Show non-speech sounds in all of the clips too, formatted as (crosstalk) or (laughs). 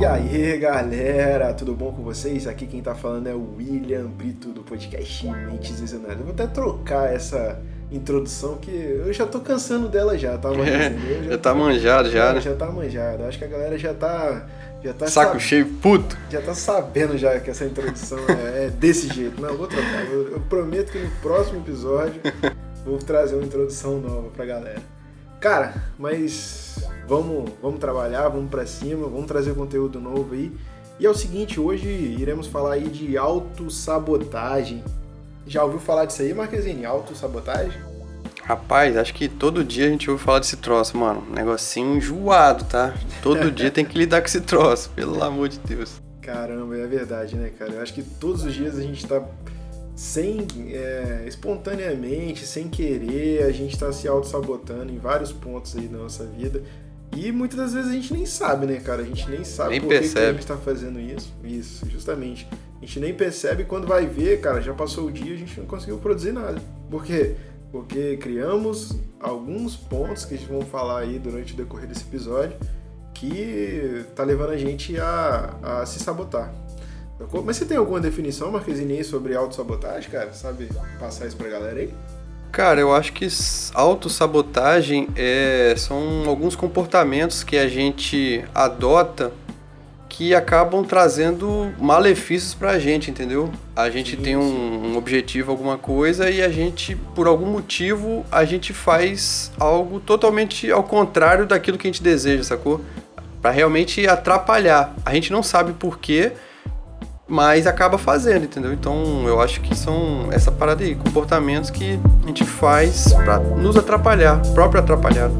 E aí galera, tudo bom com vocês? Aqui quem tá falando é o William Brito do podcast Mentes Visionárias. Eu vou até trocar essa introdução que eu já tô cansando dela já, tá? Mas, É, (laughs) eu já tá manjado já, É, né? Já tá manjado. Acho que a galera já tá. Já tá Saco sab- cheio, puto. Já tá sabendo já que essa introdução é, é desse jeito. Não, eu vou trocar. Eu, eu prometo que no próximo episódio vou trazer uma introdução nova pra galera. Cara, mas vamos, vamos trabalhar, vamos pra cima, vamos trazer conteúdo novo aí. E é o seguinte, hoje iremos falar aí de autossabotagem. Já ouviu falar disso aí, Marquezine? Autossabotagem? Rapaz, acho que todo dia a gente ouve falar desse troço, mano. Negocinho enjoado, tá? Todo dia (laughs) tem que lidar com esse troço, pelo amor de Deus. Caramba, é verdade, né, cara? Eu acho que todos os dias a gente tá sem é, espontaneamente, sem querer, a gente tá se auto-sabotando em vários pontos aí da nossa vida. E muitas das vezes a gente nem sabe, né, cara? A gente nem sabe Nem por que que, a percebe. gente tá fazendo isso. Isso, justamente. A gente nem percebe quando vai ver, cara, já passou o dia e a gente não conseguiu produzir nada. Por quê? Porque criamos alguns pontos que a gente vão falar aí durante o decorrer desse episódio que tá levando a gente a, a se sabotar. Mas você tem alguma definição, Marquezine, sobre autossabotagem, cara? Sabe passar isso pra galera aí? Cara, eu acho que autossabotagem é, são alguns comportamentos que a gente adota que acabam trazendo malefícios pra gente, entendeu? A gente Sim, tem um, um objetivo, alguma coisa, e a gente, por algum motivo, a gente faz algo totalmente ao contrário daquilo que a gente deseja, sacou? Pra realmente atrapalhar. A gente não sabe por quê, mas acaba fazendo, entendeu? Então eu acho que são essa parada aí, comportamentos que a gente faz pra nos atrapalhar, próprio atrapalhar.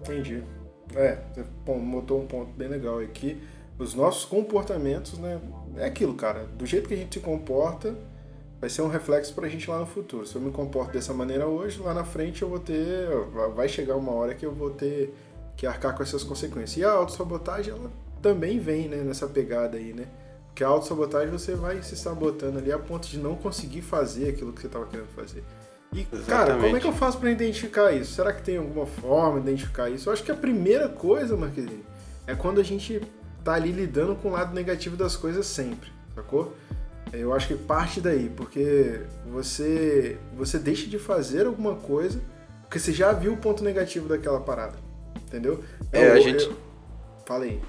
Entendi. É, pô, botou um ponto bem legal aqui. Os nossos comportamentos, né? É aquilo, cara. Do jeito que a gente se comporta, vai ser um reflexo pra gente lá no futuro. Se eu me comporto dessa maneira hoje, lá na frente eu vou ter. Vai chegar uma hora que eu vou ter que arcar com essas consequências. E a autossabotagem, ela também vem, né, nessa pegada aí, né? Porque a autossabotagem você vai se sabotando ali a ponto de não conseguir fazer aquilo que você estava querendo fazer. E, cara, como é Exatamente. que eu faço para identificar isso? Será que tem alguma forma de identificar isso? Eu acho que a primeira coisa, Marquezinho, é quando a gente tá ali lidando com o lado negativo das coisas sempre, sacou? Eu acho que parte daí, porque você você deixa de fazer alguma coisa porque você já viu o ponto negativo daquela parada, entendeu? É, Eu- a gente- eu- Fala aí.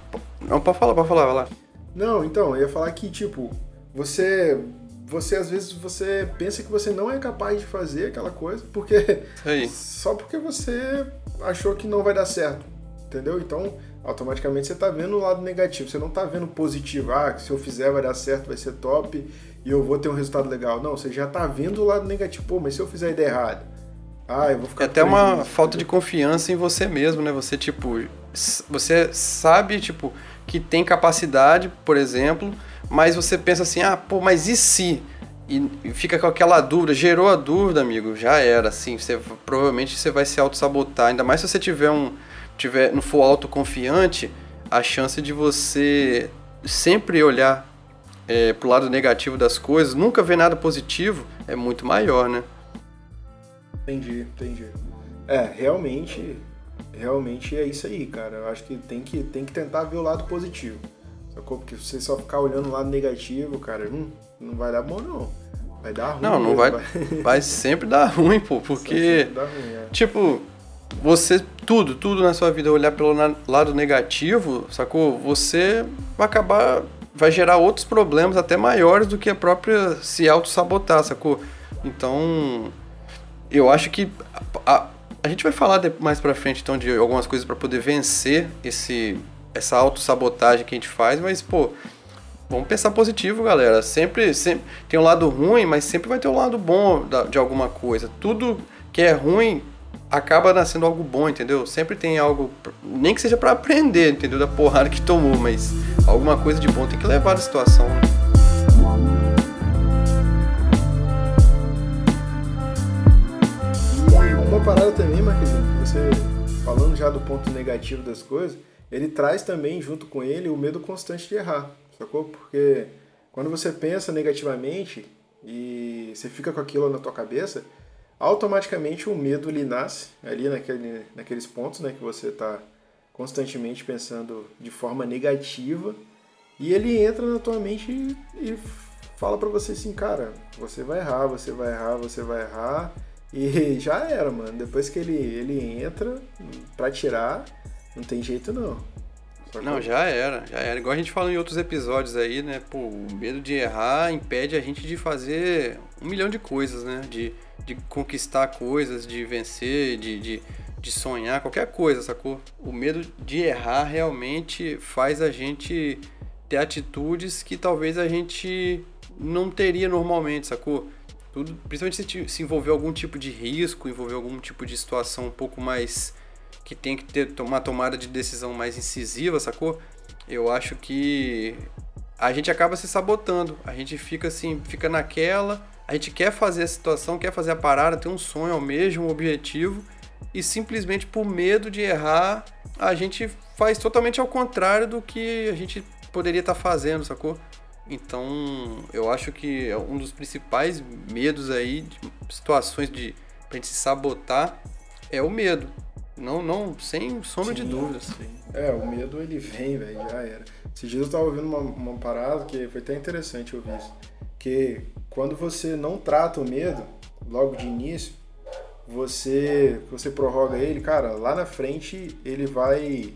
Não, pode falar, pode falar, vai lá. Não, então, eu ia falar que, tipo, você. Você às vezes você pensa que você não é capaz de fazer aquela coisa, porque. Só porque você achou que não vai dar certo. Entendeu? Então, automaticamente você tá vendo o lado negativo. Você não tá vendo positivo. Ah, que se eu fizer vai dar certo, vai ser top e eu vou ter um resultado legal. Não, você já tá vendo o lado negativo. Pô, mas se eu fizer a ideia errada? Ah, eu vou ficar É até uma prejuízo, falta de entendeu? confiança em você mesmo, né? Você, tipo, você sabe, tipo, que tem capacidade, por exemplo, mas você pensa assim, ah, pô, mas e se? E e fica com aquela dúvida, gerou a dúvida, amigo, já era, assim, você, provavelmente você vai se auto-sabotar, ainda mais se você tiver um, tiver, não for autoconfiante, a chance de você sempre olhar é, pro lado negativo das coisas, nunca ver nada positivo, é muito maior, né? Entendi, entendi. É, realmente, realmente é isso aí, cara. Eu acho que tem que, tem que tentar ver o lado positivo. Sacou? Porque se você só ficar olhando o lado negativo, cara, hum, não vai dar bom não. Vai dar ruim. Não, não mesmo, vai, (laughs) vai sempre dar ruim, pô, porque, ruim, é. tipo, você, tudo, tudo na sua vida, olhar pelo lado negativo, sacou? Você vai acabar, vai gerar outros problemas até maiores do que a própria se auto-sabotar, sacou? Então, eu acho que a, a- gente vai falar mais pra frente, então, de algumas coisas pra poder vencer esse, essa auto-sabotagem que a gente faz, mas, pô, Vamos pensar positivo, galera. Sempre, sempre tem um lado ruim, mas sempre vai ter um lado bom da- de alguma coisa. Tudo que é ruim acaba nascendo algo bom, entendeu? Sempre tem algo, nem que seja pra aprender, entendeu? Da porrada que tomou, mas alguma coisa de bom tem que levar da situação. né? E uma parada também, Marquezinho, que você falando já do ponto negativo das coisas, ele traz também junto com ele o medo constante de errar, sacou? Porque quando você pensa negativamente e você fica com aquilo na tua cabeça, automaticamente o medo lhe nasce ali naquele, naqueles pontos né, que você está constantemente pensando de forma negativa e ele entra na tua mente e, e fala para você assim, cara, você vai errar, você vai errar, você vai errar e (laughs) já era, mano. Depois que ele, ele entra pra tirar, não tem jeito não. Só não, que... já era, já era. Igual a gente falou em outros episódios aí, né? Pô, o medo de errar impede a gente de fazer um milhão de coisas, né? De, de conquistar coisas, de vencer, de, de, de sonhar, qualquer coisa, sacou? O medo de errar realmente faz a gente ter atitudes que talvez a gente não teria normalmente, sacou? Tudo, principalmente se, se envolver algum tipo de risco, envolver algum tipo de situação um pouco mais que tem que ter uma tomada de decisão mais incisiva, sacou? Eu acho que a gente acaba se sabotando. A gente fica assim, fica naquela, a gente quer fazer a situação, quer fazer a parada, tem um sonho, almeja um objetivo e simplesmente por medo de errar, a gente faz totalmente ao contrário do que a gente poderia estar tá fazendo, sacou? Então, eu acho que é um dos principais medos aí, de situações de pra gente se sabotar, é o medo. Não, não, sem sombra de dúvidas. Sim. É, o medo ele vem, velho, já era. Esses dias eu tava ouvindo uma, uma parada que foi até interessante ouvir isso. Que quando você não trata o medo, logo de início, você, você prorroga ele, cara, lá na frente ele vai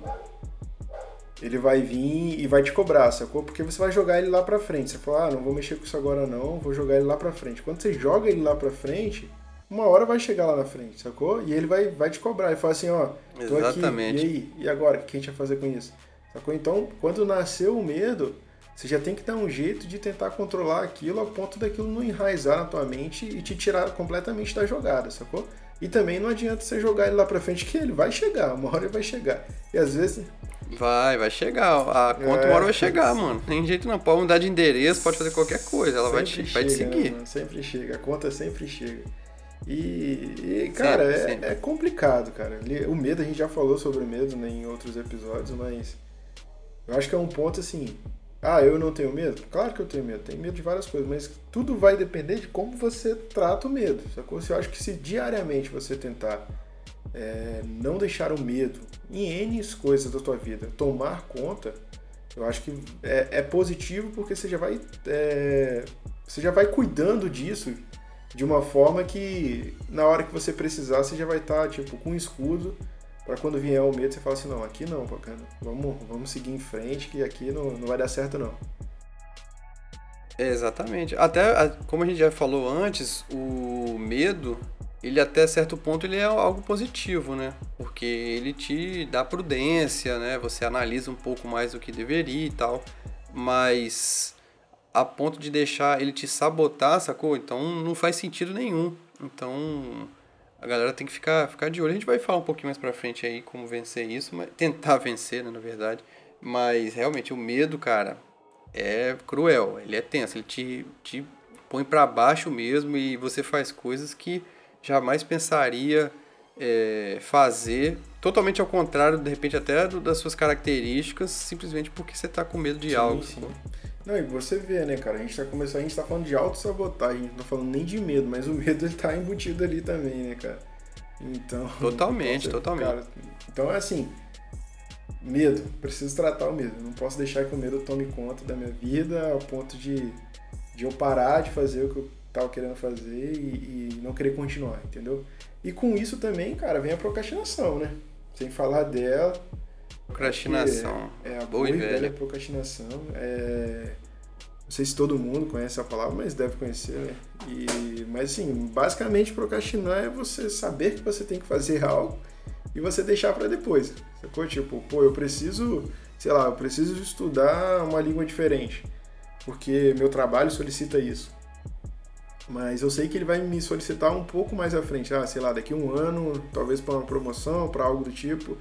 ele vai vir e vai te cobrar, sacou? Porque você vai jogar ele lá pra frente. Você fala, ah, não vou mexer com isso agora não, vou jogar ele lá pra frente. Quando você joga ele lá pra frente, uma hora vai chegar lá na frente, sacou? E ele vai, vai te cobrar e fala assim, ó, tô Exatamente. aqui, e aí? E agora? O que a gente vai fazer com isso? Sacou? Então, quando nasceu o medo, você já tem que dar um jeito de tentar controlar aquilo a ponto daquilo não enraizar na tua mente e te tirar completamente da jogada, sacou? E também não adianta você jogar ele lá pra frente, que ele vai chegar, uma hora ele vai chegar. E às vezes. Vai, vai chegar. A conta é, uma hora vai chegar, mano. Tem jeito não. Pode mudar de endereço, pode fazer qualquer coisa. Ela vai te, chega, vai te seguir. Né, sempre chega, a conta sempre chega. E, e cara, sempre, é, sempre. é, complicado, cara. O medo, a gente já falou sobre medo né, em outros episódios, mas eu acho que é um ponto assim. Ah, eu não tenho medo? Claro que eu tenho medo. Tenho medo de várias coisas, mas tudo vai depender de como você trata o medo. Sacou? Eu acho que se diariamente você tentar é, não deixar o medo em N coisas da tua vida tomar conta, eu acho que é, é positivo porque você já vai. É, você já vai cuidando disso de uma forma que na hora que você precisar você já vai estar tá, tipo com um escudo para quando vier o medo você fala assim não aqui não bacana vamos vamos seguir em frente que aqui não, não vai dar certo não. Exatamente. Até como a gente já falou antes o medo ele até certo ponto ele é algo positivo né? Porque ele te dá prudência né? Você analisa um pouco mais do que deveria e tal. Mas a ponto de deixar ele te sabotar, sacou? Então não faz sentido nenhum. Então a galera tem que ficar, ficar de olho. A gente vai falar um pouquinho mais pra frente aí como vencer isso, mas tentar (laughs) vencer, né, na verdade. Mas realmente o medo, cara, é cruel, ele é tenso, ele te, te põe para baixo mesmo e você faz coisas que jamais pensaria é, fazer, totalmente ao contrário, de repente até das suas características, simplesmente porque você tá com medo de sim, algo. Sim. Não, e você vê, né, cara? A gente tá começando, a gente tá falando de autossabotagem, não tá falando nem de medo, mas o medo ele tá embutido ali também, né, cara? Então. (laughs) Totalmente, então, totalmente. Cara, então é assim. Medo, preciso tratar o medo. Não posso deixar que o medo tome conta da minha vida ao ponto de, de eu parar de fazer o que eu tava querendo fazer e, e não querer continuar, entendeu? E com isso também, cara, vem a procrastinação, né? Sem falar dela, Procrastinação. É, a boa, e velha, velha procrastinação. É, não sei se todo mundo conhece a palavra, mas deve conhecer, né? E, mas assim, basicamente procrastinar é você saber que você tem que fazer algo e você deixar para depois. Sacou? Tipo, pô, eu preciso, sei lá, eu preciso estudar uma língua diferente, porque meu trabalho solicita isso. Mas eu sei que ele vai me solicitar um pouco mais à frente, ah, sei lá, daqui um ano, talvez para uma promoção, para algo do tipo.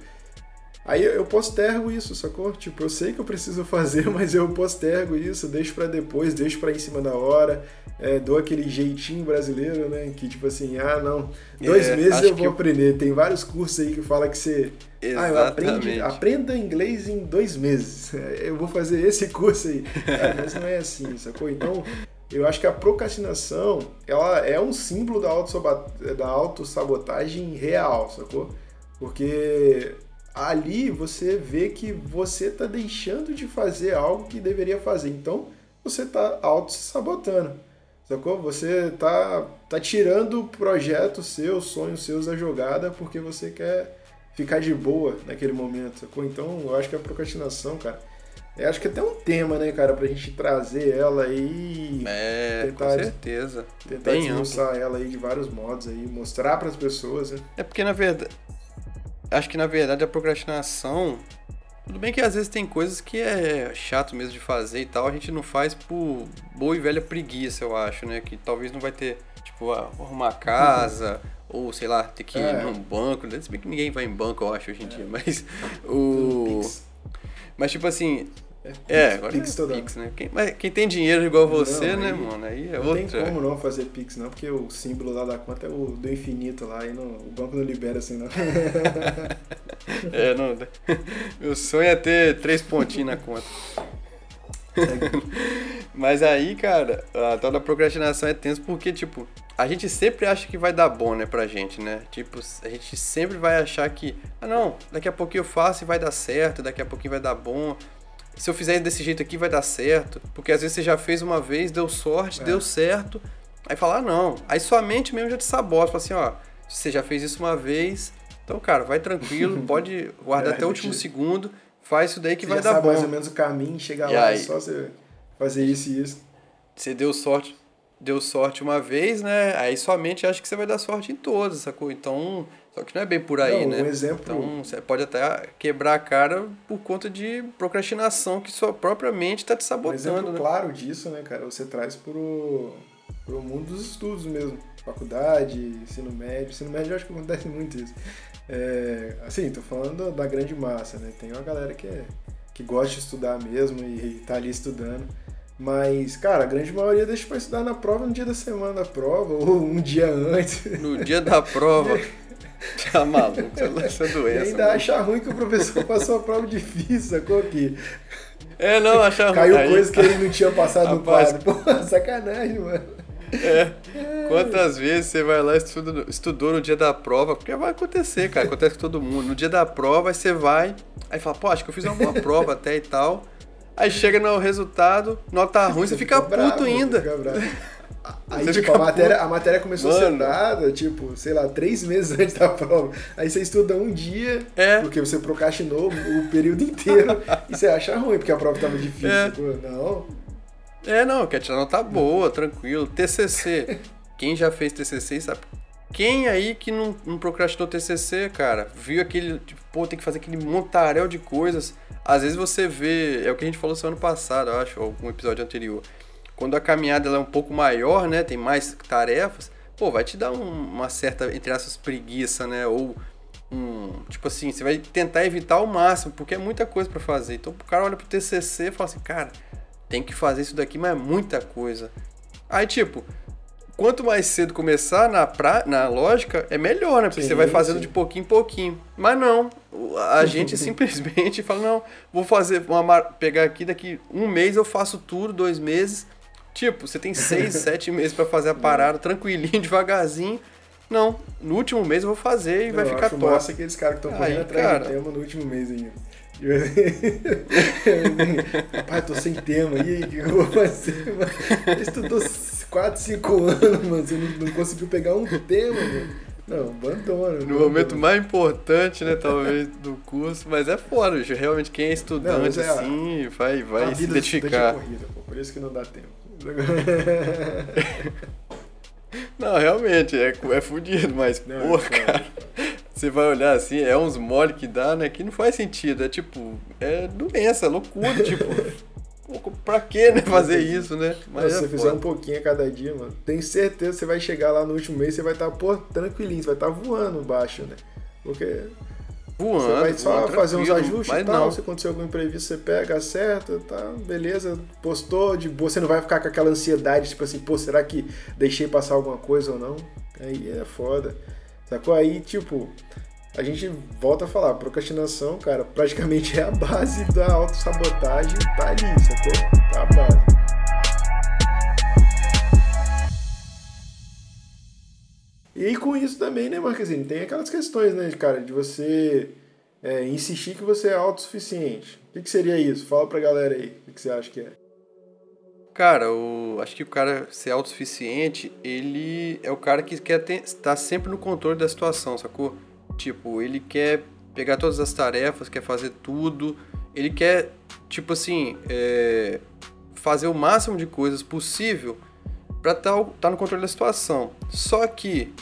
Aí eu postergo isso, sacou? Tipo, eu sei que eu preciso (laughs) fazer, mas eu postergo isso, deixo para depois, deixo para em cima da hora, é, dou aquele jeitinho brasileiro, né? Que tipo assim, ah, não, dois é, meses eu vou aprender. Tem vários cursos aí que fala que você. Exatamente. Ah, aprende, aprenda inglês em dois meses. (laughs) Eu vou fazer esse curso aí. Ah, mas não é assim, sacou? Então, eu acho que a procrastinação, ela é um símbolo da autossabotagem real, sacou? Porque ali você vê que você está deixando de fazer algo que deveria fazer. Então, você está auto-sabotando. Sacou? Você tá, tá tirando projetos seus, sonhos seus da jogada porque você quer ficar de boa naquele momento, sacou? Então, eu acho que a procrastinação, cara, eu acho que é até um tema, né, cara, pra gente trazer ela aí. É, tentar, com certeza. Tentar Bem ela aí de vários modos aí, mostrar para as pessoas, né? É porque, na verdade, acho que na verdade a procrastinação. Tudo bem que às vezes tem coisas que é chato mesmo de fazer e tal, a gente não faz por boa e velha preguiça, eu acho, né? Que talvez não vai ter, tipo, arrumar casa, uhum. ou sei lá, ter que ir é. num banco. Se bem que ninguém vai em banco, eu acho, hoje em é. dia, mas o. Mas tipo assim, é, é, agora Pix, é Pix, né? Quem, mas quem tem dinheiro igual você, não, né, mano? Aí é não outra. Não tem como não fazer Pix, não, porque o símbolo lá da conta é o do infinito lá, e não, o banco não libera assim, não. (laughs) é, não. Meu sonho é ter três pontinhos na conta. (laughs) Mas aí, cara, a tal da procrastinação é tenso porque, tipo, a gente sempre acha que vai dar bom, né, pra gente, né? Tipo, a gente sempre vai achar que, ah, não, daqui a pouquinho eu faço e vai dar certo, daqui a pouquinho vai dar bom se eu fizer desse jeito aqui vai dar certo. Porque às vezes você já fez uma vez, deu sorte, é. deu certo. Aí fala, ah, não. Aí sua mente mesmo já te sabota. Fala assim, ó, você já fez isso uma vez. Então, cara, vai tranquilo, (laughs) pode guardar é, até o último segundo. Faz isso daí que vai dar bom. mais ou menos o caminho, chegar e lá, aí, é só você fazer isso e isso. Você deu sorte, deu sorte uma vez, né? Aí sua mente acha que você vai dar sorte em todas, sacou? Então, só que não é bem por aí, não, né? Um exemplo... Então você pode até quebrar a cara por conta de procrastinação que sua própria mente está te sabotando. Um exemplo né? claro disso, né, cara? Você traz pro, pro mundo dos estudos mesmo. Faculdade, ensino médio. Ensino médio eu acho que acontece muito isso. É, assim, tô falando da grande massa, né? Tem uma galera que, é, que gosta de estudar mesmo e, e tá ali estudando. Mas, cara, a grande maioria deixa pra estudar na prova no dia da semana da prova, (laughs) ou um dia antes. No dia da prova. (laughs) (laughs) Tá maluco, essa doença. E ainda mano. acha ruim que o professor (laughs) passou a prova difícil, sacou aqui? É, não, acha ruim. Caiu coisa que ele não tinha (laughs) passado Rapaz, no quadro. Pô, sacanagem, mano. É. Quantas vezes você vai lá e estuda, estudou no dia da prova? Porque vai acontecer, cara. Acontece com todo mundo. No dia da prova, aí você vai, aí fala, pô, acho que eu fiz uma boa prova até e tal. Aí chega no resultado, nota ruim, você, você fica, fica bravo, puto ainda. Fica bravo. Aí, você tipo, a matéria, a matéria começou Mano. a ser dada, tipo, sei lá, três meses (laughs) antes da prova. Aí você estuda um dia, é. porque você procrastinou o período inteiro, (laughs) e você acha ruim, porque a prova tava difícil. É. Não. É, não, quer tirar nota boa, tranquilo. TCC. (laughs) Quem já fez TCC sabe. Quem aí que não, não procrastinou TCC, cara? Viu aquele, tipo, pô, tem que fazer aquele montaréu de coisas. Às vezes você vê, é o que a gente falou semana passada, eu acho, ou algum episódio anterior quando a caminhada é um pouco maior, né, tem mais tarefas, pô, vai te dar um, uma certa, entre essas preguiça, né, ou um, tipo assim, você vai tentar evitar ao máximo, porque é muita coisa para fazer. Então o cara olha pro TCC e fala assim, cara, tem que fazer isso daqui, mas é muita coisa. Aí, tipo, quanto mais cedo começar na, pra, na lógica, é melhor, né? Porque sim, você vai fazendo sim. de pouquinho em pouquinho. Mas não, a (laughs) gente simplesmente fala, não, vou fazer, uma, pegar aqui, daqui um mês eu faço tudo, dois meses, Tipo, você tem seis, (laughs) sete meses para fazer a parada, tranquilinho, (laughs) devagarzinho. Não, no último mês eu vou fazer e vai ficar top. Massa aqueles caras que estão correndo atrás cara... do tema no último mês ainda. Rapaz, eu (laughs) tô sem tema. E aí, o que eu vou fazer, mano? Estudou 4, 5 anos, mano. Você não, não conseguiu pegar um tema, mano. Não, abandona. No momento mais importante, né, talvez, do curso. Mas é foda, realmente quem é estudante, não, é assim, vai, vai se identificar. Corrida, pô, por isso que não dá tempo. (laughs) Não, realmente, é, é fudido, mas, não, é cara, você vai olhar assim, é uns mole que dá, né, que não faz sentido, é tipo, é doença, é loucura, (laughs) tipo, pra que, né, fazer isso, né? Mas se é você fizer um pouquinho a cada dia, mano, tenho certeza que você vai chegar lá no último mês, você vai estar, tá, pô, tranquilinho, você vai estar tá voando baixo, né, porque voando. Você vai só voando fazer uns ajustes e tal. não. Se acontecer algum imprevisto, você pega, acerta, tá, beleza, postou, de boa. Você não vai ficar com aquela ansiedade, tipo assim, pô, será que deixei passar alguma coisa ou não? Aí é foda. Sacou? Aí, tipo, a gente volta a falar, procrastinação, cara, praticamente é a base da autossabotagem, tá ali, sacou? Tá a base. E com isso também, né, Marquezine, tem aquelas questões, né, cara, de você é, insistir que você é autossuficiente. O que, que seria isso? Fala pra galera aí, o que, que você acha que é? Cara, eu acho que o cara ser autossuficiente, ele é o cara que quer estar sempre no controle da situação, sacou? Tipo, ele quer pegar todas as tarefas, quer fazer tudo, ele quer, tipo assim, é, fazer o máximo de coisas possível para estar tá, no controle da situação. Só que,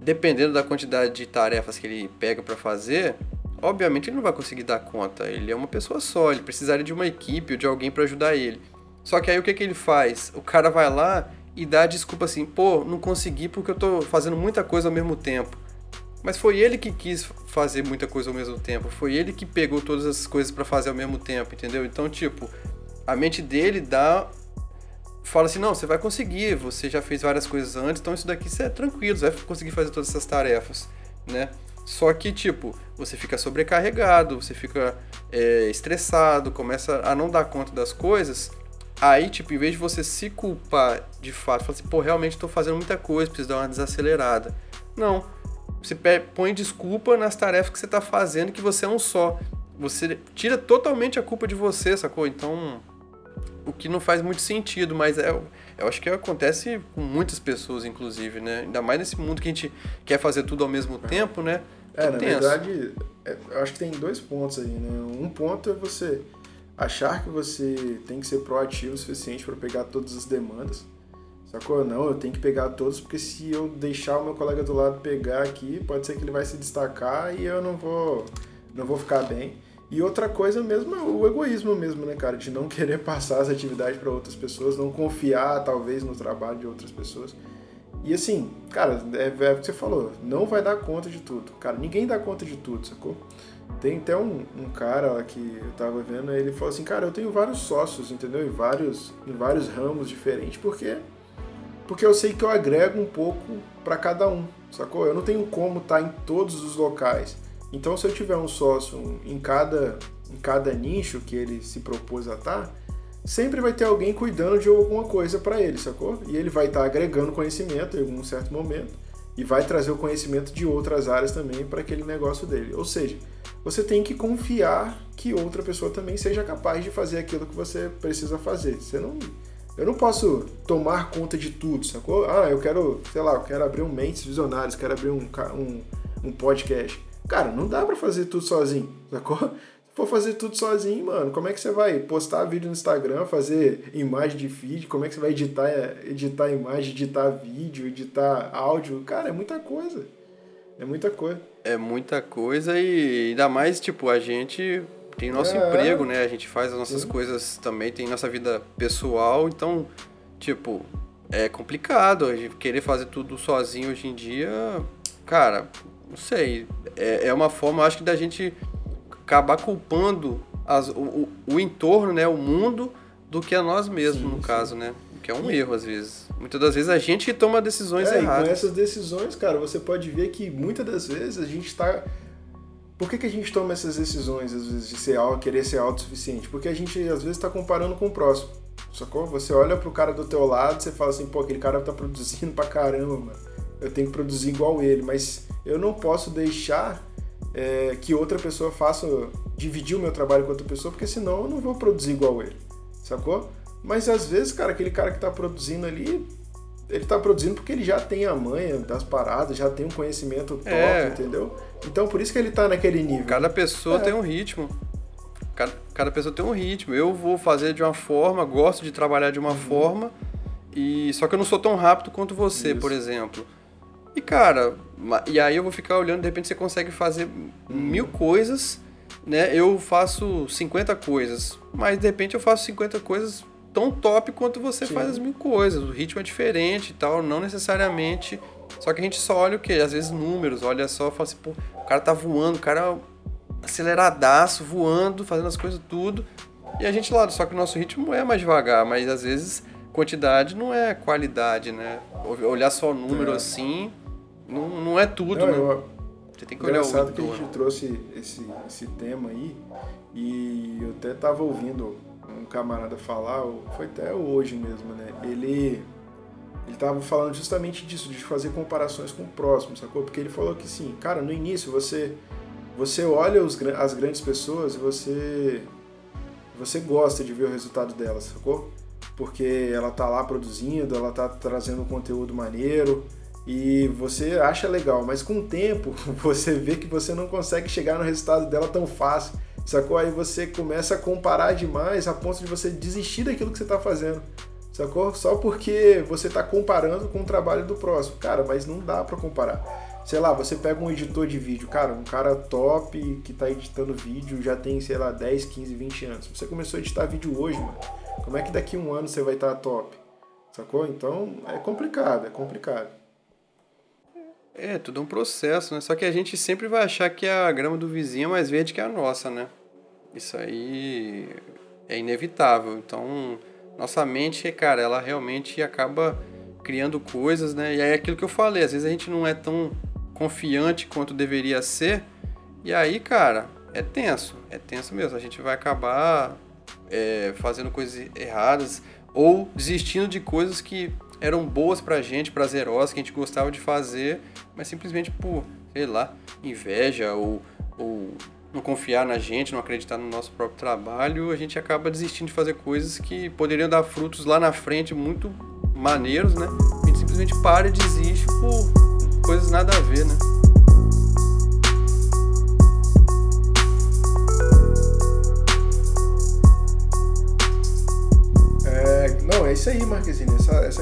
dependendo da quantidade de tarefas que ele pega para fazer, obviamente ele não vai conseguir dar conta. Ele é uma pessoa só, ele precisaria de uma equipe ou de alguém para ajudar ele. Só que aí o que, que ele faz? O cara vai lá e dá desculpa assim, pô, não consegui porque eu tô fazendo muita coisa ao mesmo tempo. Mas foi ele que quis fazer muita coisa ao mesmo tempo, foi ele que pegou todas as coisas para fazer ao mesmo tempo, entendeu? Então, tipo, a mente dele dá fala assim, não, você vai conseguir, você já fez várias coisas antes, então isso daqui você é tranquilo, você vai conseguir fazer todas essas tarefas, né? Só que, tipo, você fica sobrecarregado, você fica é, estressado, começa a não dar conta das coisas, Aí, tipo, em vez de você se culpar de fato, falar assim, pô, realmente estou fazendo muita coisa, preciso dar uma desacelerada. Não. Você põe desculpa nas tarefas que você está fazendo, que você é um só. Você tira totalmente a culpa de você, sacou? Então, o que não faz muito sentido, mas é, eu acho que acontece com muitas pessoas, inclusive, né? Ainda mais nesse mundo que a gente quer fazer tudo ao mesmo tempo, né? É, na verdade, é, eu acho que tem dois pontos aí, né? Um ponto é você achar que você tem que ser proativo o suficiente para pegar todas as demandas. Sacou? Não, eu tenho que pegar todos, porque se eu deixar o meu colega do lado pegar aqui, pode ser que ele vai se destacar e eu não vou, não vou ficar bem. E outra coisa mesmo é o egoísmo mesmo, né, cara? De não querer (laughs) passar as atividades para outras pessoas, não confiar, talvez, no trabalho de outras pessoas. E assim, cara, é, é o que você falou, não vai dar conta de tudo. Cara, ninguém dá conta de tudo, sacou? Tem até um, um cara que eu tava vendo, ele falou assim, cara, eu tenho vários sócios, entendeu? Em vários, em vários ramos diferentes, porque porque eu sei que eu agrego um pouco para cada um, sacou? Eu não tenho como estar tá em todos os locais. Então, se eu tiver um sócio em cada, em cada nicho que ele se propôs a estar, sempre vai ter alguém cuidando de alguma coisa para ele, sacou? E ele vai estar agregando conhecimento em algum certo momento e vai trazer o conhecimento de outras áreas também para aquele negócio dele. Ou seja, você tem que confiar que outra pessoa também seja capaz de fazer aquilo que você precisa fazer. Você não, eu não posso tomar conta de tudo, sacou? Ah, eu quero, sei lá, eu quero abrir um Mentes Visionários, quero abrir um, um, um podcast. Cara, não dá para fazer tudo sozinho, sacou? (laughs) Se for fazer tudo sozinho, mano, como é que você vai postar vídeo no Instagram, fazer imagem de feed, como é que você vai editar, editar imagem, editar vídeo, editar áudio? Cara, é muita coisa. É muita coisa. É muita coisa e ainda mais, tipo, a gente tem nosso é. emprego, né? A gente faz as nossas Sim. coisas também, tem nossa vida pessoal, então, tipo, é complicado. A gente querer fazer tudo sozinho hoje em dia, cara, não sei. É, é uma forma, acho que, da gente acabar culpando as, o, o, o entorno, né? O mundo do que a nós mesmos, sim, no sim. caso, né? Que é um erro, às vezes. Muitas das vezes a gente que toma decisões é, erradas. E com essas decisões, cara, você pode ver que muitas das vezes a gente está. Por que, que a gente toma essas decisões, às vezes, de ser, querer ser autossuficiente? Porque a gente, às vezes, está comparando com o próximo. Sacou? Você olha pro cara do teu lado você fala assim, pô, aquele cara tá produzindo pra caramba, mano. Eu tenho que produzir igual ele, mas eu não posso deixar é, que outra pessoa faça, dividir o meu trabalho com outra pessoa, porque senão eu não vou produzir igual ele. Sacou? Mas às vezes, cara, aquele cara que está produzindo ali, ele está produzindo porque ele já tem a manha das paradas, já tem um conhecimento top, é. entendeu? Então por isso que ele está naquele nível. Cada pessoa é. tem um ritmo. Cada, cada pessoa tem um ritmo. Eu vou fazer de uma forma, gosto de trabalhar de uma uhum. forma, e só que eu não sou tão rápido quanto você, isso. por exemplo. E cara, e aí eu vou ficar olhando, de repente você consegue fazer mil coisas, né? Eu faço 50 coisas, mas de repente eu faço 50 coisas tão top quanto você Sim. faz as mil coisas. O ritmo é diferente e tal, não necessariamente. Só que a gente só olha o quê? Às vezes números, olha só e fala assim, pô, o cara tá voando, o cara aceleradaço, voando, fazendo as coisas tudo. E a gente lá, só que o nosso ritmo é mais devagar, mas às vezes quantidade não é qualidade, né? Olhar só o número é. assim não, não é tudo, não, né? Eu, Você tem que olhar o Engraçado que a gente trouxe esse, esse tema aí e eu até tava ouvindo um camarada falar, foi até hoje mesmo, né? Ele ele tava falando justamente disso, de fazer comparações com o próximo, sacou? Porque ele falou que sim, cara, no início você você olha os, as grandes pessoas e você você gosta de ver o resultado delas, sacou? Porque ela tá lá produzindo, ela tá trazendo um conteúdo maneiro e você acha legal, mas com o tempo (laughs) você vê que você não consegue chegar no resultado dela tão fácil, sacou? Aí você começa a comparar demais a ponto de você desistir daquilo que você tá fazendo, sacou? Só porque você tá comparando com o trabalho do próximo. Cara, mas não dá para comparar sei lá, você pega um editor de vídeo, cara, um cara top que tá editando vídeo já tem, sei lá, 10, 15, 20 anos. Você começou a editar vídeo hoje, mano. Como é que daqui a um ano você vai estar tá top? Sacou? Então é complicado, é complicado. É, tudo um processo, né? Só que a gente sempre vai achar que a grama do vizinho é mais verde que a nossa, né? Isso aí é inevitável. Então, nossa mente, cara, ela realmente acaba criando coisas, né? E aí é aquilo que eu falei, às vezes a gente não é tão confiante quanto deveria ser. E aí, cara, é tenso. É tenso mesmo. A gente vai acabar é, fazendo coisas erradas ou desistindo de coisas que eram boas pra gente, prazerosas, que a gente gostava de fazer, mas simplesmente por, sei lá, inveja ou, ou não confiar na gente, não acreditar no nosso próprio trabalho, a gente acaba desistindo de fazer coisas que poderiam dar frutos lá na frente muito maneiros, né? A gente simplesmente para e desiste por coisas nada a ver, né?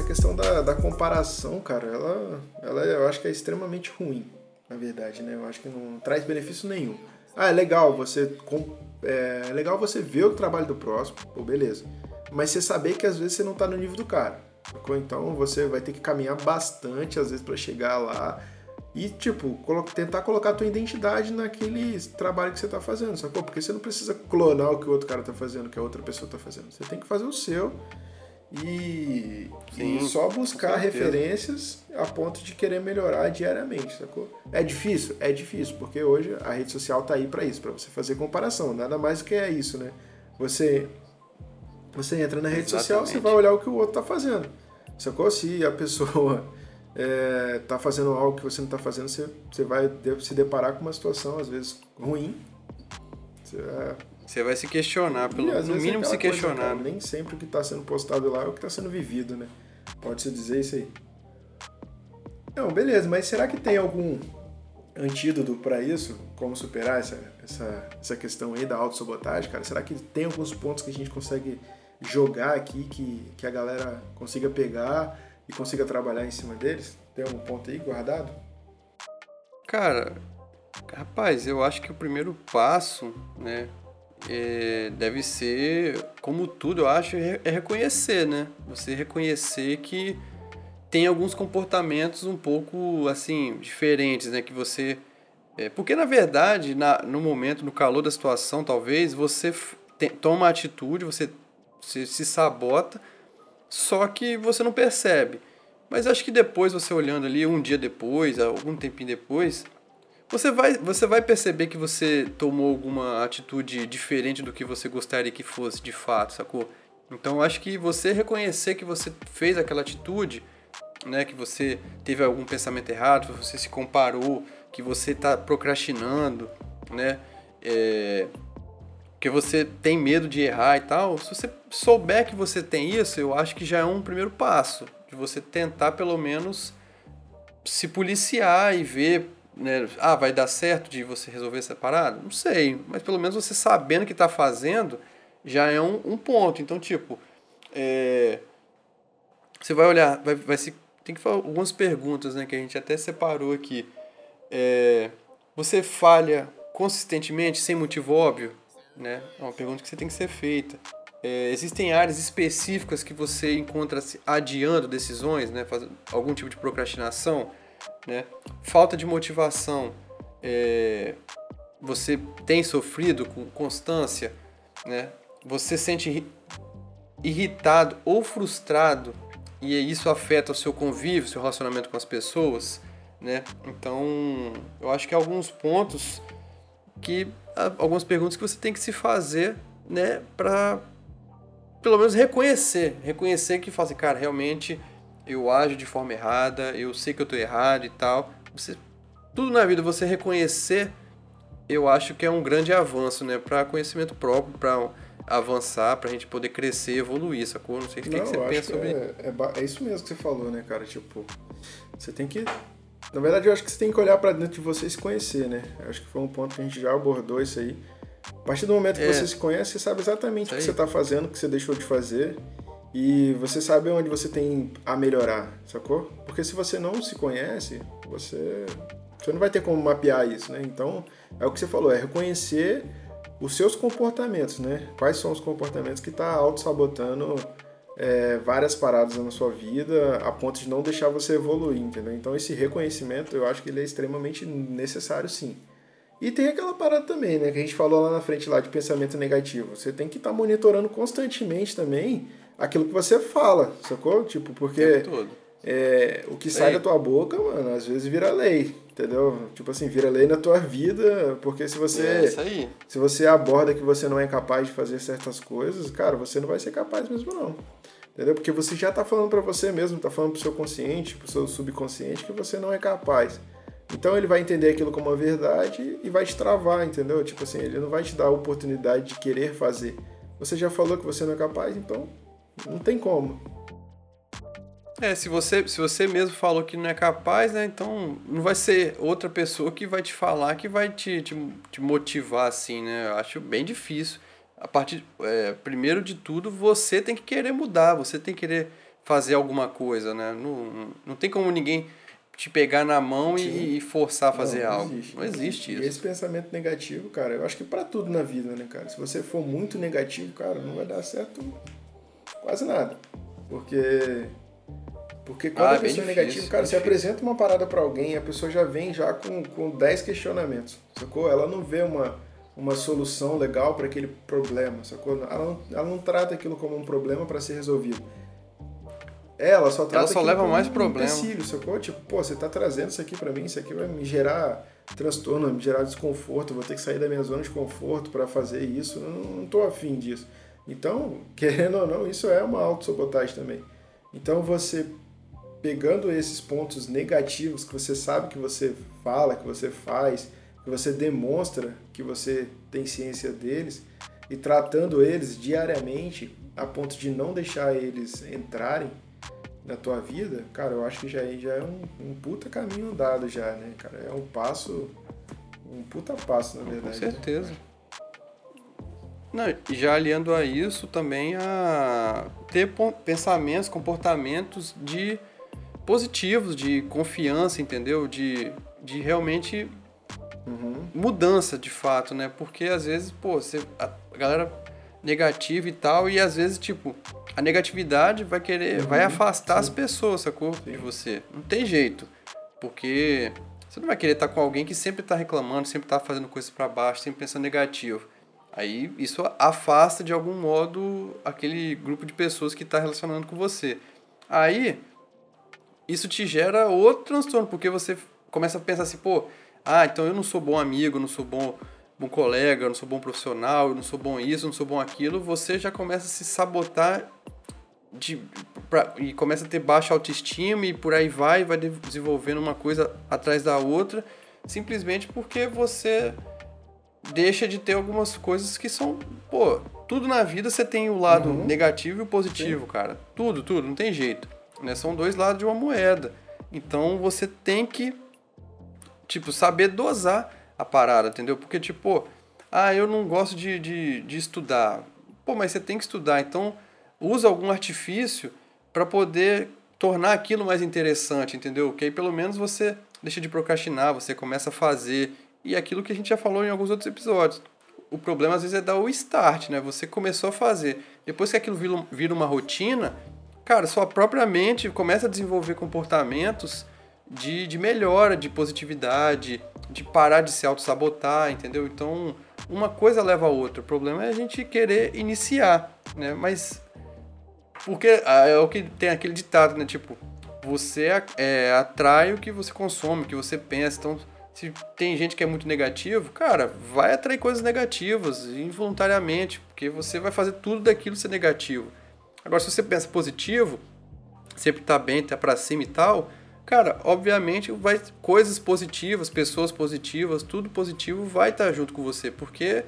Questão da, da comparação, cara, ela, ela eu acho que é extremamente ruim, na verdade, né? Eu acho que não traz benefício nenhum. Ah, é legal você é, é legal você ver o trabalho do próximo, pô, beleza. Mas você saber que às vezes você não tá no nível do cara. Então você vai ter que caminhar bastante, às vezes, para chegar lá e, tipo, tentar colocar a tua identidade naquele trabalho que você está fazendo, sacou? Porque você não precisa clonar o que o outro cara está fazendo, que a outra pessoa está fazendo. Você tem que fazer o seu e, e só buscar referências a ponto de querer melhorar diariamente, sacou? É difícil? É difícil, porque hoje a rede social tá aí para isso, para você fazer comparação. Nada mais do que é isso, né? Você você entra na rede Exatamente. social, você vai olhar o que o outro tá fazendo. Sacou? Se a pessoa é, (laughs) tá fazendo algo que você não está fazendo, você, você vai se deparar com uma situação, às vezes, ruim. Você, é... você vai se questionar, pelo no mínimo se questionar. Coisa, cara, nem sempre o que está sendo postado lá é o que está sendo vivido, né? Pode-se dizer isso aí. Não, beleza, mas será que tem algum antídoto para isso? Como superar essa, essa, essa questão aí da autossabotagem, cara? Será que tem alguns pontos que a gente consegue jogar aqui que, que a galera consiga pegar e consiga trabalhar em cima deles? Tem algum ponto aí guardado? Cara, rapaz, eu acho que o primeiro passo, né, é, deve ser, como tudo, eu acho, é, é reconhecer, né? Você reconhecer que tem alguns comportamentos um pouco, assim, diferentes, né? Que você... É, porque, na verdade, na, no momento, no calor da situação, talvez, você tem, toma atitude, você, você se sabota, só que você não percebe. Mas acho que depois, você olhando ali, um dia depois, algum tempinho depois, você vai, você vai perceber que você tomou alguma atitude diferente do que você gostaria que fosse de fato, sacou? Então acho que você reconhecer que você fez aquela atitude, né, que você teve algum pensamento errado, você se comparou, que você está procrastinando, né, é, que você tem medo de errar e tal, se você souber que você tem isso, eu acho que já é um primeiro passo de você tentar pelo menos se policiar e ver, né, ah, vai dar certo de você resolver essa parada? Não sei, mas pelo menos você sabendo que está fazendo já é um, um ponto. Então, tipo, é, você vai olhar, vai, vai se, tem que fazer algumas perguntas, né, que a gente até separou aqui. É, você falha consistentemente, sem motivo óbvio? né? É uma pergunta que você tem que ser feita. É, existem áreas específicas que você encontra adiando decisões, né? Faz algum tipo de procrastinação, né? Falta de motivação. É, você tem sofrido com constância, né? Você sente irritado ou frustrado e isso afeta o seu convívio, seu relacionamento com as pessoas, né? Então, eu acho que alguns pontos que algumas perguntas que você tem que se fazer, né, para pelo menos reconhecer, reconhecer que fala assim, cara, realmente eu ajo de forma errada, eu sei que eu tô errado e tal. Você tudo na vida você reconhecer, eu acho que é um grande avanço, né, para conhecimento próprio, para avançar, pra gente poder crescer, evoluir, sacou? Não sei o que, que você pensa sobre é, é, é, isso mesmo que você falou, né, cara? Tipo, você tem que. Na verdade, eu acho que você tem que olhar para dentro de você e se conhecer, né? Eu acho que foi um ponto que a gente já abordou isso aí. A partir do momento que é. você se conhece, você sabe exatamente o que você tá fazendo, o que você deixou de fazer. E você sabe onde você tem a melhorar, sacou? Porque se você não se conhece, você, você não vai ter como mapear isso, né? Então, é o que você falou, é reconhecer os seus comportamentos, né? Quais são os comportamentos que está auto-sabotando é, várias paradas na sua vida a ponto de não deixar você evoluir, entendeu? Então esse reconhecimento eu acho que ele é extremamente necessário sim. E tem aquela parada também, né? Que a gente falou lá na frente lá de pensamento negativo. Você tem que estar tá monitorando constantemente também aquilo que você fala, sacou? Tipo, porque é, o que sai da tua boca, mano, às vezes vira lei, entendeu? Tipo assim, vira lei na tua vida, porque se você é se você aborda que você não é capaz de fazer certas coisas, cara, você não vai ser capaz mesmo não. Entendeu? Porque você já tá falando para você mesmo, tá falando pro seu consciente, pro seu subconsciente que você não é capaz. Então ele vai entender aquilo como uma verdade e vai te travar, entendeu? Tipo assim, ele não vai te dar a oportunidade de querer fazer. Você já falou que você não é capaz, então não tem como. É, se você, se você mesmo falou que não é capaz, né? Então não vai ser outra pessoa que vai te falar, que vai te, te, te motivar assim, né? Eu acho bem difícil. A partir, é, primeiro de tudo, você tem que querer mudar, você tem que querer fazer alguma coisa, né? Não, não tem como ninguém te pegar na mão e, e, forçar a fazer não, não algo. Existe. Não existe isso. E esse pensamento negativo, cara, eu acho que para tudo na vida, né, cara? Se você for muito negativo, cara, não vai dar certo quase nada. Porque porque quando ah, a pessoa é negativa, cara, você apresenta uma parada para alguém, a pessoa já vem já com, com 10 questionamentos, sacou? Ela não vê uma, uma solução legal para aquele problema, sacou? Ela não, ela não trata aquilo como um problema para ser resolvido. Ela só trata ela só leva mais um problema. empecilho, sacou? Tipo, pô, você tá trazendo isso aqui para mim, isso aqui vai me gerar transtorno, vai me gerar desconforto, vou ter que sair da minha zona de conforto para fazer isso, eu não, não tô afim disso. Então, querendo ou não, isso é uma autossabotagem também. Então você pegando esses pontos negativos que você sabe que você fala, que você faz, que você demonstra que você tem ciência deles e tratando eles diariamente a ponto de não deixar eles entrarem na tua vida, cara, eu acho que já, já é um, um puta caminho andado já, né, cara? É um passo, um puta passo, na verdade. Com né, certeza. Né, não, já aliando a isso também a ter pensamentos, comportamentos de positivos, de confiança, entendeu? De, de realmente uhum. mudança de fato, né? Porque às vezes, pô, você, a galera negativa e tal, e às vezes, tipo, a negatividade vai querer, uhum. vai afastar Sim. as pessoas, sacou? Sim. De você. Não tem jeito. Porque você não vai querer estar com alguém que sempre está reclamando, sempre está fazendo coisas para baixo, sempre pensando negativo. Aí isso afasta de algum modo aquele grupo de pessoas que está relacionando com você. Aí isso te gera outro transtorno, porque você começa a pensar assim, pô, ah, então eu não sou bom amigo, não sou bom, bom colega, não sou bom profissional, não sou bom isso, não sou bom aquilo, você já começa a se sabotar de, pra, e começa a ter baixa autoestima e por aí vai, vai desenvolvendo uma coisa atrás da outra, simplesmente porque você deixa de ter algumas coisas que são, pô, tudo na vida você tem o lado uhum. negativo e o positivo, Sim. cara. Tudo, tudo, não tem jeito. Né? São dois lados de uma moeda. Então você tem que, tipo, saber dosar a parada, entendeu? Porque, tipo, ah, eu não gosto de, de, de estudar. Pô, mas você tem que estudar. Então usa algum artifício para poder tornar aquilo mais interessante, entendeu? Que aí pelo menos você deixa de procrastinar, você começa a fazer. E aquilo que a gente já falou em alguns outros episódios. O problema às vezes é dar o start, né? Você começou a fazer. Depois que aquilo vira uma rotina, cara, sua própria mente começa a desenvolver comportamentos de, de melhora, de positividade, de parar de se auto-sabotar, entendeu? Então, uma coisa leva a outra. O problema é a gente querer iniciar, né? Mas. Porque ah, é o que tem aquele ditado, né? Tipo, você é, atrai o que você consome, o que você pensa. Então, se tem gente que é muito negativo, cara, vai atrair coisas negativas involuntariamente, porque você vai fazer tudo daquilo ser negativo. Agora, se você pensa positivo, sempre tá bem, tá pra cima e tal, cara, obviamente vai coisas positivas, pessoas positivas, tudo positivo vai estar tá junto com você, porque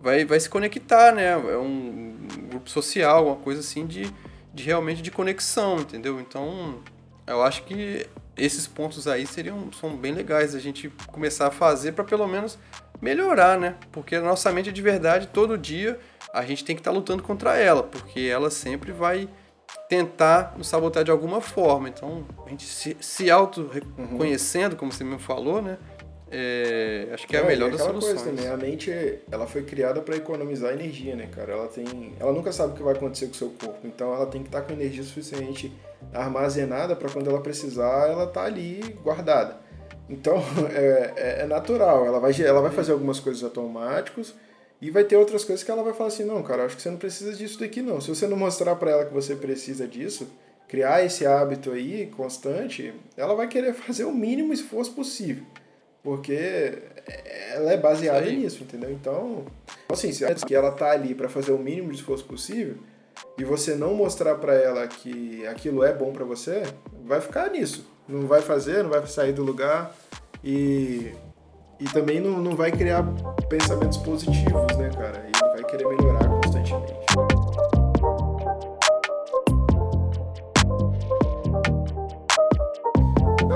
vai, vai se conectar, né? É um grupo social, uma coisa assim de, de realmente de conexão, entendeu? Então, eu acho que esses pontos aí seriam são bem legais a gente começar a fazer para pelo menos melhorar, né? Porque a nossa mente de verdade todo dia a gente tem que estar tá lutando contra ela, porque ela sempre vai tentar nos sabotar de alguma forma. Então, a gente se, se auto-reconhecendo, uhum. como você mesmo falou, né? É, acho que é, é a melhor das soluções. Coisa também, a mente ela foi criada para economizar energia, né, cara? Ela tem, ela nunca sabe o que vai acontecer com o seu corpo, então ela tem que estar tá com energia suficiente armazenada para quando ela precisar, ela tá ali guardada. Então (laughs) é, é, é, natural, ela vai, ela vai fazer algumas coisas automáticos e vai ter outras coisas que ela vai falar assim, não, cara, acho que você não precisa disso daqui não. Se você não mostrar para ela que você precisa disso, criar esse hábito aí constante, ela vai querer (laughs) fazer o mínimo esforço possível. Porque ela é baseada nisso, entendeu? Então, assim, se ela tá ali para fazer o mínimo de esforço possível e você não mostrar para ela que aquilo é bom para você, vai ficar nisso. Não vai fazer, não vai sair do lugar e, e também não, não vai criar pensamentos positivos, né, cara? E vai querer melhorar constantemente.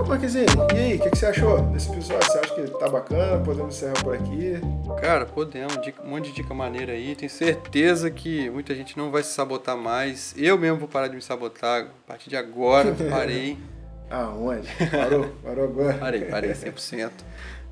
Marquezinho, e aí, o que, que, você achou desse episódio? Você acha que tá bacana? Podemos encerrar por aqui? Cara, podemos. Um monte de dica maneira aí. Tenho certeza que muita gente não vai se sabotar mais. Eu mesmo vou parar de me sabotar. A partir de agora, (laughs) parei. Aonde? Parou? Parou agora? Parei, parei 100%.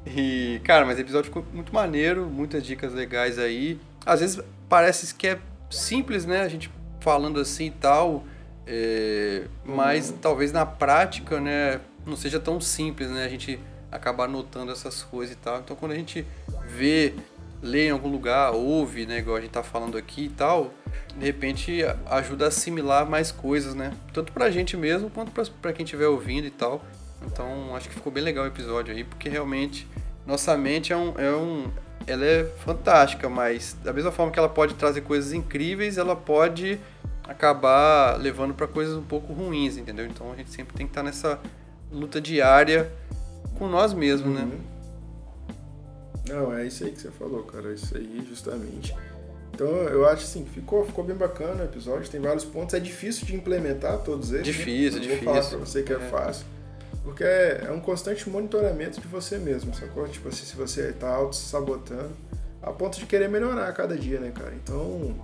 E, cara, mas o episódio ficou muito maneiro. Muitas dicas legais aí. Às vezes parece que é simples, né? A gente falando assim e tal. É, mas uhum. talvez na prática, né, não seja tão simples, né? A gente acabar notando essas coisas e tal. Então quando a gente vê, lê em algum lugar, ouve, né, igual a gente tá falando aqui e tal, de repente ajuda a assimilar mais coisas, né? Tanto pra gente mesmo quanto pra quem estiver ouvindo e tal. Então acho que ficou bem legal o episódio aí, porque realmente nossa mente é um, é um ela é fantástica, mas da mesma forma que ela pode trazer coisas incríveis, ela pode acabar levando para coisas um pouco ruins, entendeu? Então a gente sempre tem que estar tá nessa luta diária com nós mesmos, né? uhum. né? Não, é isso aí que você falou, cara. É isso aí, justamente. Então, eu acho assim, ficou, ficou bem bacana o episódio, tem vários pontos. É difícil de implementar todos eles. Né? Difícil, né? difícil. Vou falar pra você que é, é fácil. Porque é, é, um constante monitoramento de você mesmo, sacou? Tipo assim, se você tá auto-sabotando, a ponto de querer melhorar a cada dia, né, cara? Então,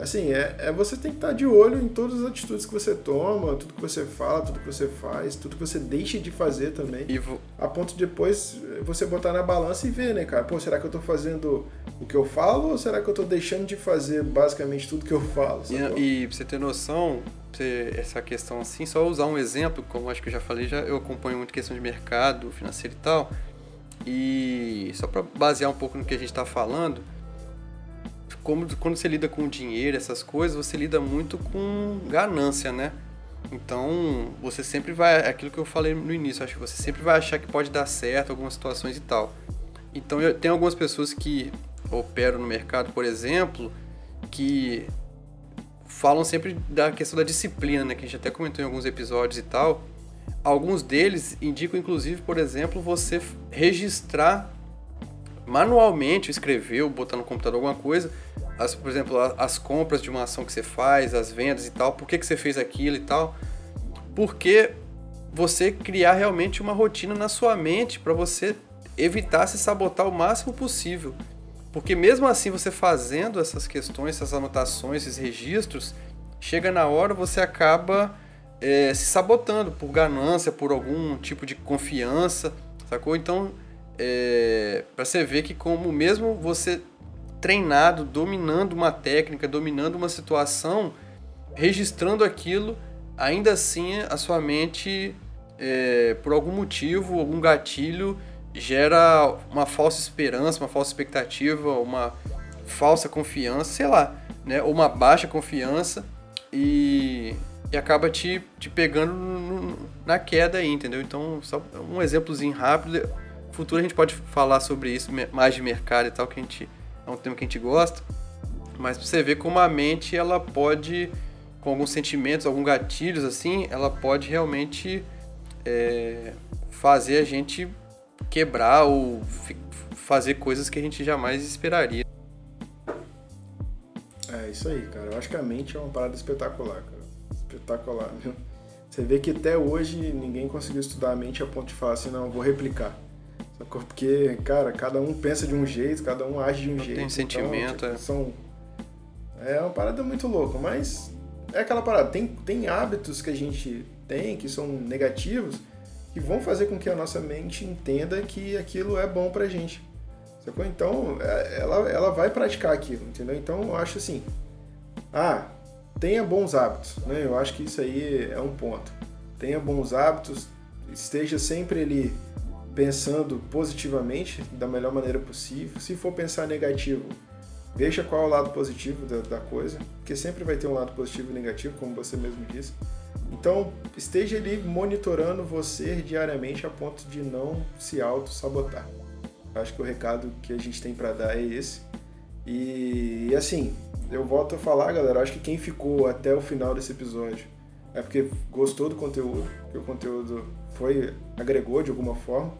Assim, é, é você tem que estar de olho em todas as atitudes que você toma, tudo que você fala, tudo que você faz, tudo que você deixa de fazer também. Vo... A ponto de depois você botar na balança e ver, né, cara? Pô, será que eu tô fazendo o que eu falo ou será que eu tô deixando de fazer basicamente tudo que eu falo? E, e pra você ter noção, essa questão assim, só usar um exemplo, como acho que eu já falei, já eu acompanho muito questão de mercado financeiro e tal. E só para basear um pouco no que a gente está falando, como quando você lida com dinheiro, essas coisas, você lida muito com ganância, né? Então, você sempre vai, é aquilo que eu falei no início, acho que você sempre vai achar que pode dar certo algumas situações e tal. Então, eu tenho algumas pessoas que operam no mercado, por exemplo, que falam sempre da questão da disciplina, né, que a gente até comentou em alguns episódios e tal. Alguns deles indicam inclusive, por exemplo, você registrar manualmente, escrever ou botar no computador alguma coisa, as, por exemplo, as compras de uma ação que você faz, as vendas e tal, por que, que você fez aquilo e tal. Porque você criar realmente uma rotina na sua mente para você evitar se sabotar o máximo possível. Porque mesmo assim, você fazendo essas questões, essas anotações, esses registros, chega na hora você acaba é, se sabotando por ganância, por algum tipo de confiança, sacou? Então, é, para você ver que como mesmo você treinado, dominando uma técnica, dominando uma situação, registrando aquilo, ainda assim a sua mente, é, por algum motivo, algum gatilho, gera uma falsa esperança, uma falsa expectativa, uma falsa confiança, sei lá, né? Ou uma baixa confiança e, e acaba te, te pegando na queda aí, entendeu? Então, só um exemplozinho rápido. Futuro a gente pode falar sobre isso, mais de mercado e tal, que a gente é um tema que a gente gosta. Mas pra você ver como a mente, ela pode, com alguns sentimentos, alguns gatilhos assim, ela pode realmente é, fazer a gente quebrar ou fazer coisas que a gente jamais esperaria. É isso aí, cara. Eu acho que a mente é uma parada espetacular, cara. Espetacular, viu? Você vê que até hoje ninguém conseguiu estudar a mente a ponto de falar assim, não, vou replicar. Porque, cara, cada um pensa de um jeito, cada um age de um Não jeito. Tem então, sentimento, tipo, é. São... é uma parada muito louca, mas é aquela parada. Tem, tem hábitos que a gente tem que são negativos que vão fazer com que a nossa mente entenda que aquilo é bom pra gente. Sacou? Então, é- ela, ela vai praticar aquilo, entendeu? Então, eu acho assim, ah, tenha bons hábitos, né? Eu acho que isso aí é um ponto. Tenha bons hábitos, esteja sempre ali pensando positivamente, da melhor maneira possível. Se for pensar negativo, veja qual é o lado positivo da, da coisa, porque sempre vai ter um lado positivo e negativo, como você mesmo disse. Então, esteja ali monitorando você diariamente a ponto de não se auto-sabotar. Acho que o recado que a gente tem para dar é esse. E, assim, eu volto a falar, galera, acho que quem ficou até o final desse episódio é porque gostou do conteúdo, que o conteúdo foi agregou de alguma forma.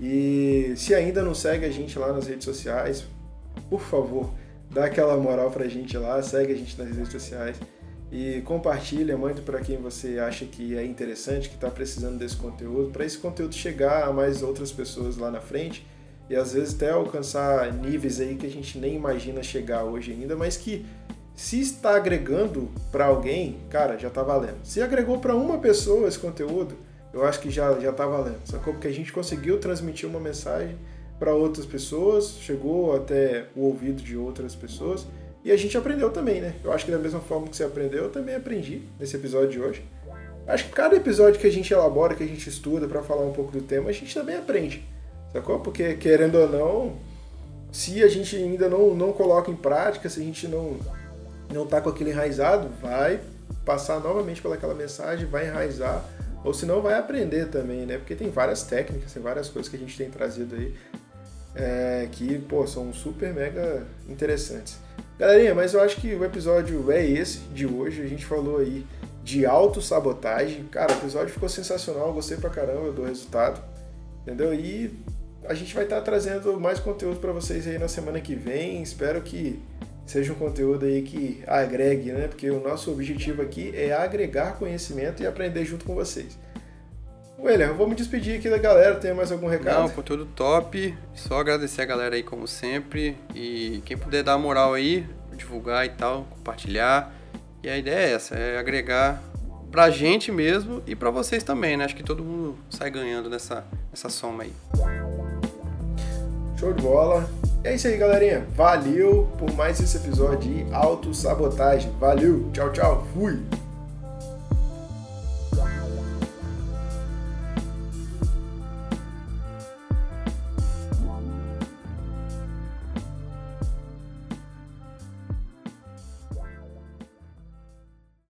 E se ainda não segue a gente lá nas redes sociais, por favor, dá aquela moral pra gente lá, segue a gente nas redes sociais e compartilha, mande para quem você acha que é interessante, que está precisando desse conteúdo, para esse conteúdo chegar a mais outras pessoas lá na frente e às vezes até alcançar níveis aí que a gente nem imagina chegar hoje ainda, mas que se está agregando para alguém, cara, já tá valendo. Se agregou para uma pessoa esse conteúdo, eu acho que já já tá valendo. Sacou? Porque a gente conseguiu transmitir uma mensagem para outras pessoas, chegou até o ouvido de outras pessoas e a gente aprendeu também, né? Eu acho que da mesma forma que você aprendeu, eu também aprendi nesse episódio de hoje. Acho que cada episódio que a gente elabora, que a gente estuda para falar um pouco do tema, a gente também aprende. Sacou? Porque querendo ou não, se a gente ainda não, não coloca em prática, se a gente não não tá com aquilo enraizado, vai passar novamente pelaquela mensagem, vai enraizar, ou senão vai aprender também, né? Porque tem várias técnicas, tem várias coisas que a gente tem trazido aí é, que, pô, são super mega interessantes. Galerinha, mas eu acho que o episódio é esse de hoje. A gente falou aí de autossabotagem. Cara, o episódio ficou sensacional, gostei pra caramba do resultado. Entendeu? E a gente vai estar trazendo mais conteúdo para vocês aí na semana que vem. Espero que seja um conteúdo aí que agregue, né? Porque o nosso objetivo aqui é agregar conhecimento e aprender junto com vocês. William, eu vou me despedir aqui da galera. Tem mais algum recado? Não, conteúdo top. Só agradecer a galera aí como sempre. E quem puder dar moral aí, divulgar e tal, compartilhar. E a ideia é essa, é agregar pra gente mesmo e pra vocês também, né? Acho que todo mundo sai ganhando nessa, nessa soma aí. Show de bola. É isso aí, galerinha. Valeu por mais esse episódio de autossabotagem. Valeu. Tchau, tchau. Fui.